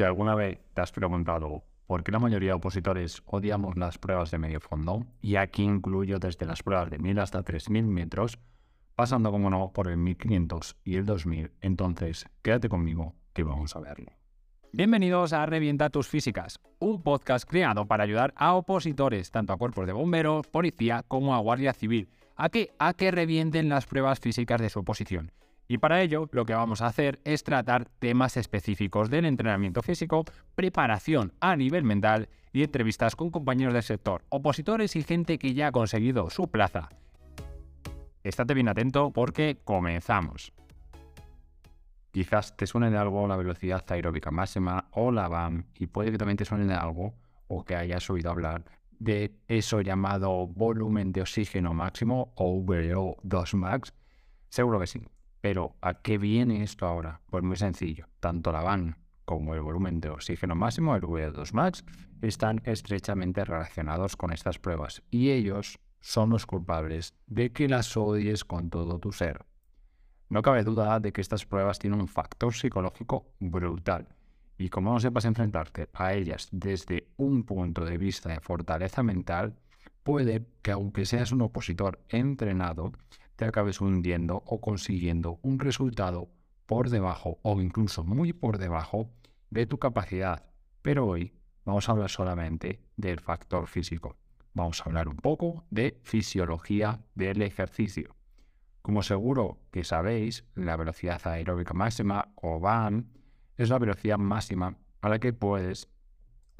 Si alguna vez te has preguntado por qué la mayoría de opositores odiamos las pruebas de medio fondo, y aquí incluyo desde las pruebas de 1000 hasta 3000 metros, pasando como no por el 1500 y el 2000, entonces quédate conmigo que vamos a verlo. Bienvenidos a Revienta tus Físicas, un podcast creado para ayudar a opositores, tanto a cuerpos de bomberos, policía como a guardia civil, a que, a que revienten las pruebas físicas de su oposición y para ello lo que vamos a hacer es tratar temas específicos del entrenamiento físico, preparación a nivel mental y entrevistas con compañeros del sector, opositores y gente que ya ha conseguido su plaza. Estate bien atento porque comenzamos. Quizás te suene de algo la velocidad aeróbica máxima o la VAM y puede que también te suene de algo o que hayas oído hablar de eso llamado volumen de oxígeno máximo o VO2 max. Seguro que sí. Pero ¿a qué viene esto ahora? Pues muy sencillo. Tanto la VAN como el volumen de oxígeno máximo, el VO2 max, están estrechamente relacionados con estas pruebas y ellos son los culpables de que las odies con todo tu ser. No cabe duda de que estas pruebas tienen un factor psicológico brutal y como no sepas enfrentarte a ellas desde un punto de vista de fortaleza mental, puede que aunque seas un opositor entrenado, te acabes hundiendo o consiguiendo un resultado por debajo o incluso muy por debajo de tu capacidad. Pero hoy vamos a hablar solamente del factor físico. Vamos a hablar un poco de fisiología del ejercicio. Como seguro que sabéis, la velocidad aeróbica máxima o VAM es la velocidad máxima a la que puedes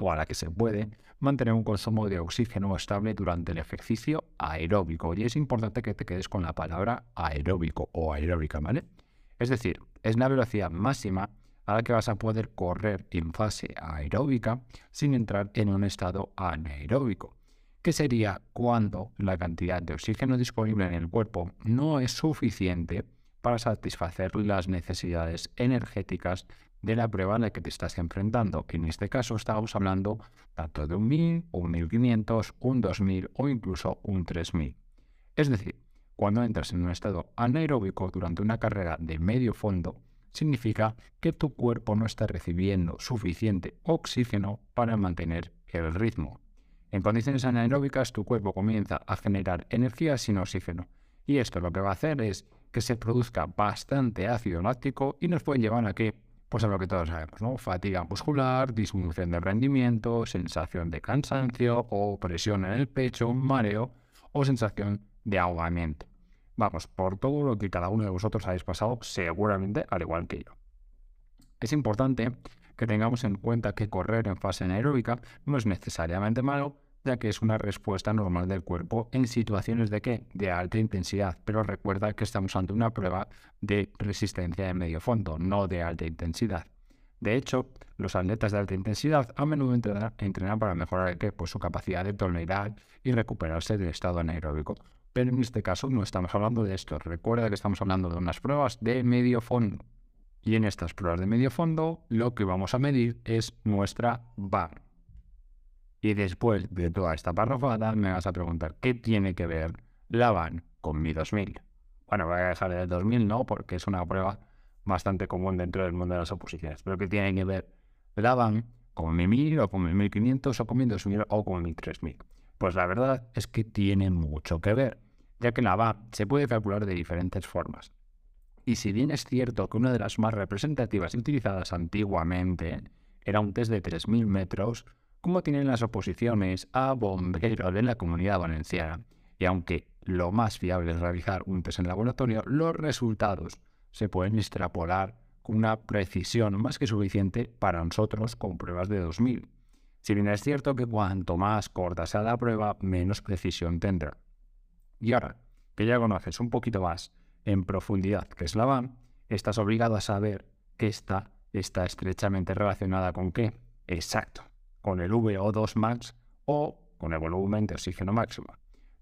o a la que se puede mantener un consumo de oxígeno estable durante el ejercicio aeróbico. Y es importante que te quedes con la palabra aeróbico o aeróbica, ¿vale? Es decir, es la velocidad máxima a la que vas a poder correr en fase aeróbica sin entrar en un estado anaeróbico, que sería cuando la cantidad de oxígeno disponible en el cuerpo no es suficiente para satisfacer las necesidades energéticas de la prueba a la que te estás enfrentando. En este caso estamos hablando tanto de un 1000, un 1500, un 2000 o incluso un 3000. Es decir, cuando entras en un estado anaeróbico durante una carrera de medio fondo, significa que tu cuerpo no está recibiendo suficiente oxígeno para mantener el ritmo. En condiciones anaeróbicas tu cuerpo comienza a generar energía sin oxígeno y esto lo que va a hacer es que se produzca bastante ácido láctico y nos puede llevar a que pues a lo que todos sabemos, ¿no? Fatiga muscular, disminución de rendimiento, sensación de cansancio o presión en el pecho, mareo o sensación de ahogamiento. Vamos, por todo lo que cada uno de vosotros habéis pasado, seguramente al igual que yo. Es importante que tengamos en cuenta que correr en fase anaeróbica no es necesariamente malo, ya que es una respuesta normal del cuerpo en situaciones de qué? De alta intensidad. Pero recuerda que estamos ante una prueba de resistencia de medio fondo, no de alta intensidad. De hecho, los atletas de alta intensidad a menudo entrenan, para mejorar ¿qué? Pues su capacidad de tolerar y recuperarse del estado anaeróbico. Pero en este caso no estamos hablando de esto. Recuerda que estamos hablando de unas pruebas de medio fondo. Y en estas pruebas de medio fondo, lo que vamos a medir es nuestra VAR, y después de toda esta parrafada me vas a preguntar, ¿qué tiene que ver la VAN con mi 2000? Bueno, voy a dejar el 2000, no, porque es una prueba bastante común dentro del mundo de las oposiciones. Pero ¿qué tiene que ver la VAN con mi 1000 o con mi 1500 o con mi 2000 o con mi 3000? Pues la verdad es que tiene mucho que ver, ya que la VAN se puede calcular de diferentes formas. Y si bien es cierto que una de las más representativas y utilizadas antiguamente era un test de 3000 metros, como tienen las oposiciones a bomberos de la comunidad valenciana. Y aunque lo más fiable es realizar un test en laboratorio, los resultados se pueden extrapolar con una precisión más que suficiente para nosotros con pruebas de 2000. Si bien es cierto que cuanto más corta sea la prueba, menos precisión tendrá. Y ahora que ya conoces un poquito más en profundidad qué es la VAM, estás obligado a saber que esta está estrechamente relacionada con qué. Exacto, con el VO2 max o con el volumen de oxígeno máximo.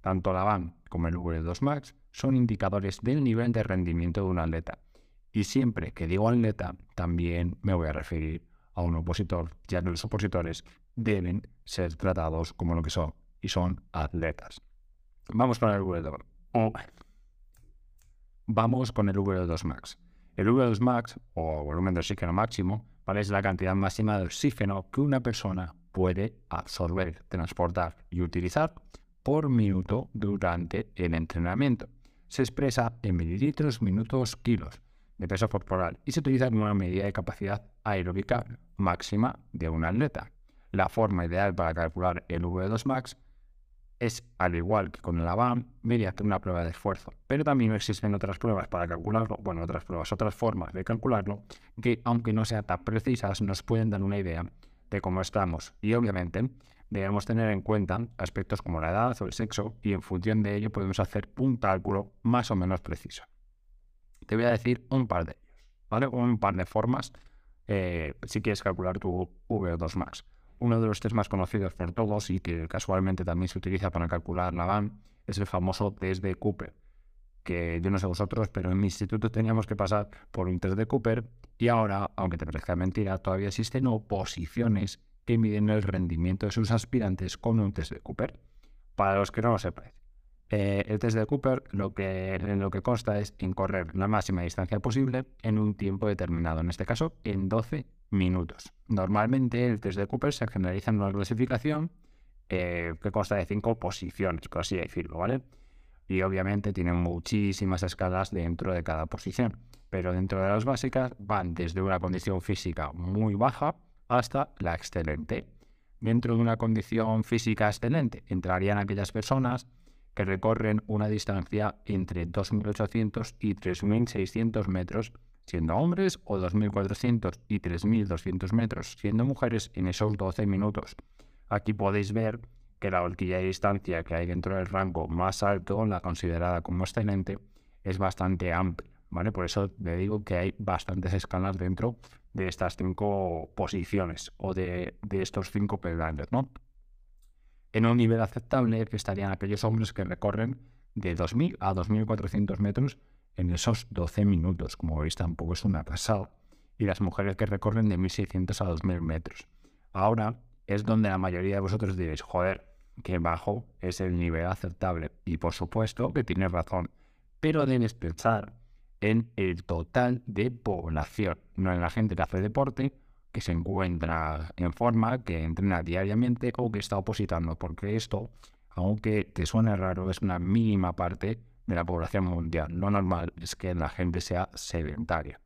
Tanto la VAM como el VO2 max son indicadores del nivel de rendimiento de un atleta. Y siempre que digo atleta, también me voy a referir a un opositor, ya que los opositores deben ser tratados como lo que son, y son atletas. Vamos con el VO2. Vamos con el VO2 max. El VO2 max, o volumen de oxígeno máximo, ¿vale? Es la cantidad máxima de oxígeno que una persona puede absorber, transportar y utilizar por minuto durante el entrenamiento. Se expresa en mililitros, minutos, kilos de peso corporal y se utiliza como una medida de capacidad aeróbica máxima de un atleta. La forma ideal para calcular el V2 max es, al igual que con el ABAM, mediante una prueba de esfuerzo. Pero también existen otras pruebas para calcularlo, bueno, otras pruebas, otras formas de calcularlo, que aunque no sean tan precisas, nos pueden dar una idea de cómo estamos. Y obviamente debemos tener en cuenta aspectos como la edad o el sexo y en función de ello podemos hacer un cálculo más o menos preciso. Te voy a decir un par de ellos, ¿vale? Un par de formas eh, si quieres calcular tu VO2 max. Uno de los test más conocidos por todos y que casualmente también se utiliza para calcular la VAN es el famoso test de Cooper, que yo no sé vosotros, pero en mi instituto teníamos que pasar por un test de Cooper y ahora, aunque te parezca mentira, todavía existen oposiciones que miden el rendimiento de sus aspirantes con un test de Cooper. Para los que no lo sepáis, eh, el test de Cooper lo que, en lo que consta es en correr la máxima distancia posible en un tiempo determinado, en este caso en 12 minutos. Normalmente el test de Cooper se generaliza en una clasificación eh, que consta de cinco posiciones, por así decirlo, ¿vale? Y obviamente tienen muchísimas escalas dentro de cada posición pero dentro de las básicas van desde una condición física muy baja hasta la excelente. Dentro de una condición física excelente entrarían aquellas personas que recorren una distancia entre 2.800 y 3.600 metros siendo hombres o 2.400 y 3.200 metros siendo mujeres en esos 12 minutos. Aquí podéis ver que la horquilla de distancia que hay dentro del rango más alto, la considerada como excelente, es bastante amplia. Por eso le digo que hay bastantes escalas dentro de estas cinco posiciones o de, estos cinco peldaños, ¿no? En un nivel aceptable estarían aquellos hombres que recorren de 2.000 a 2.400 metros en esos 12 minutos. Como veis, tampoco es una pasada. Y las mujeres que recorren de 1.600 a 2.000 metros. Ahora es donde la mayoría de vosotros diréis, joder, qué bajo es el nivel aceptable. Y por supuesto que tienes razón. Pero debes pensar en el total de población, no en la gente que hace deporte, que se encuentra en forma, que entrena diariamente o que está opositando, porque esto, aunque te suene raro, es una mínima parte de la población mundial. Lo normal es que la gente sea sedentaria.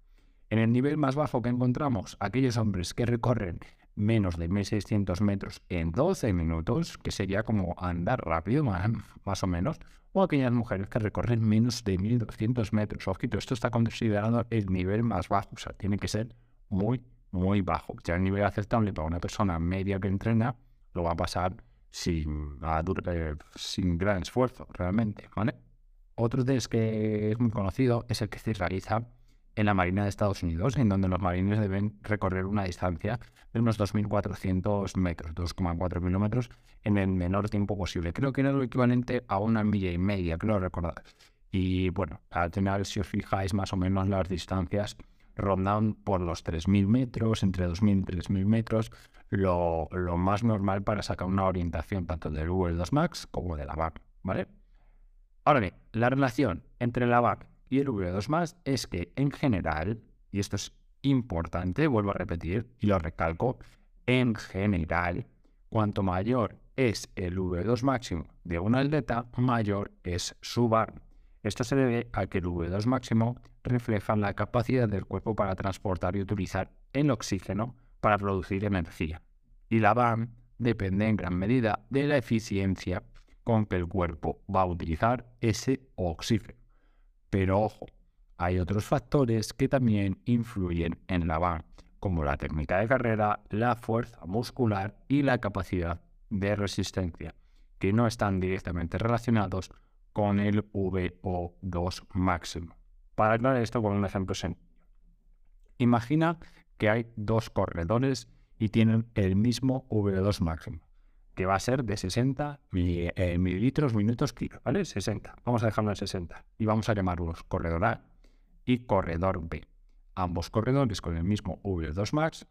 En el nivel más bajo que encontramos, aquellos hombres que recorren menos de 1600 metros en 12 minutos, que sería como andar rápido, más o menos, o aquellas mujeres que recorren menos de 1200 metros. Ojito, esto está considerado el nivel más bajo, o sea, tiene que ser muy, muy bajo. Ya el nivel aceptable para una persona media que entrena lo va a pasar sin, eh, sin gran esfuerzo, realmente, ¿vale? Otro test que es muy conocido es el que se realiza en la Marina de Estados Unidos, en donde los marines deben recorrer una distancia de unos 2.400 metros, 2,4 kilómetros, en el menor tiempo posible. Creo que era lo equivalente a una milla y media, creo recordar. Y bueno, al final, si os fijáis, más o menos las distancias rondan por los 3.000 metros, entre 2.000 y 3.000 metros, lo, más normal para sacar una orientación tanto del V2 Max como de la VAC, ¿vale? Ahora bien, la relación entre la VAC y el V2 más es que en general, y esto es importante, vuelvo a repetir y lo recalco, en general, cuanto mayor es el V2 máximo de un atleta, mayor es su bar. Esto se debe a que el V2 máximo refleja la capacidad del cuerpo para transportar y utilizar el oxígeno para producir energía. Y la VAM depende en gran medida de la eficiencia con que el cuerpo va a utilizar ese oxígeno. Pero ojo, hay otros factores que también influyen en la VAN, como la técnica de carrera, la fuerza muscular y la capacidad de resistencia, que no están directamente relacionados con el VO2 máximo. Para aclarar esto con un ejemplo sencillo. Imagina que hay dos corredores y tienen el mismo VO2 máximo que va a ser de 60 eh, mililitros minutos kilo, ¿vale? 60. Vamos a dejarlo en 60. Y vamos a llamarlos corredor A y corredor B. Ambos corredores con el mismo V2 max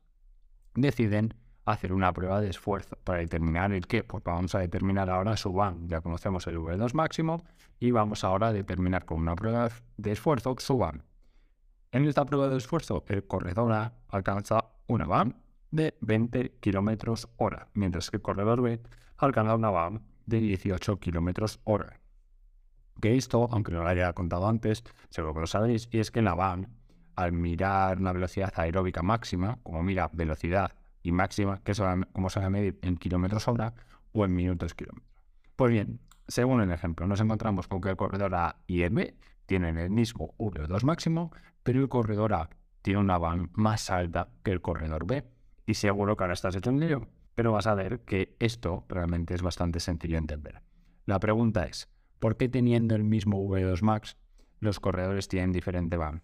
deciden hacer una prueba de esfuerzo para determinar el qué. Pues vamos a determinar ahora su VAN. Ya conocemos el V2 máximo y vamos ahora a determinar con una prueba de esfuerzo su VAN. En esta prueba de esfuerzo, el corredor A alcanza una van de 20 kilómetros hora, mientras que el corredor B alcanza una van de 18 kilómetros hora. Que esto, aunque no lo haya contado antes, seguro que lo sabéis, y es que la van, al mirar una velocidad aeróbica máxima, como mira velocidad y máxima, que es como se va a medir en kilómetros hora o en minutos kilómetros. Pues bien, según el ejemplo, nos encontramos con que el corredor A y el B tienen el mismo V2 máximo, pero el corredor A tiene una van más alta que el corredor B. Y seguro que ahora estás hecho un lío, pero vas a ver que esto realmente es bastante sencillo de entender. La pregunta es, ¿por qué teniendo el mismo V2 max los corredores tienen diferente van?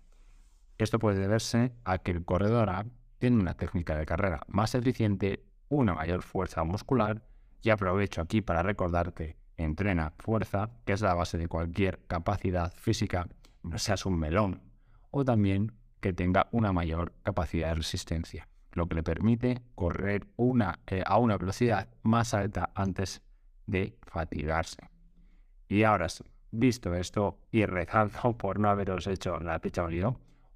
Esto puede deberse a que el corredor A tiene una técnica de carrera más eficiente, una mayor fuerza muscular, y aprovecho aquí para recordarte, entrena fuerza, que es la base de cualquier capacidad física, no seas un melón, o también que tenga una mayor capacidad de resistencia, lo que le permite correr una, eh, a una velocidad más alta antes de fatigarse. Y ahora visto esto y rezando por no haberos hecho la picha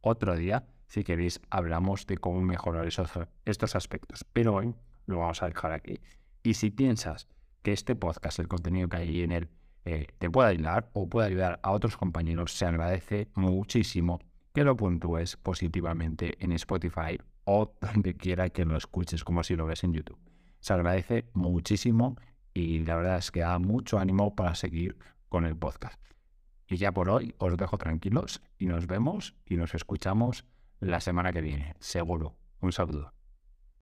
otro día, si queréis, hablamos de cómo mejorar estos aspectos. Pero hoy lo vamos a dejar aquí. Y si piensas que este podcast, el contenido que hay en él, eh, te puede ayudar o puede ayudar a otros compañeros, se agradece muchísimo que lo puntúes positivamente en Spotify o donde quiera que lo escuches, como si lo ves en YouTube. Se agradece muchísimo y la verdad es que da mucho ánimo para seguir con el podcast. Y ya por hoy os dejo tranquilos y nos vemos y nos escuchamos la semana que viene, seguro. Un saludo.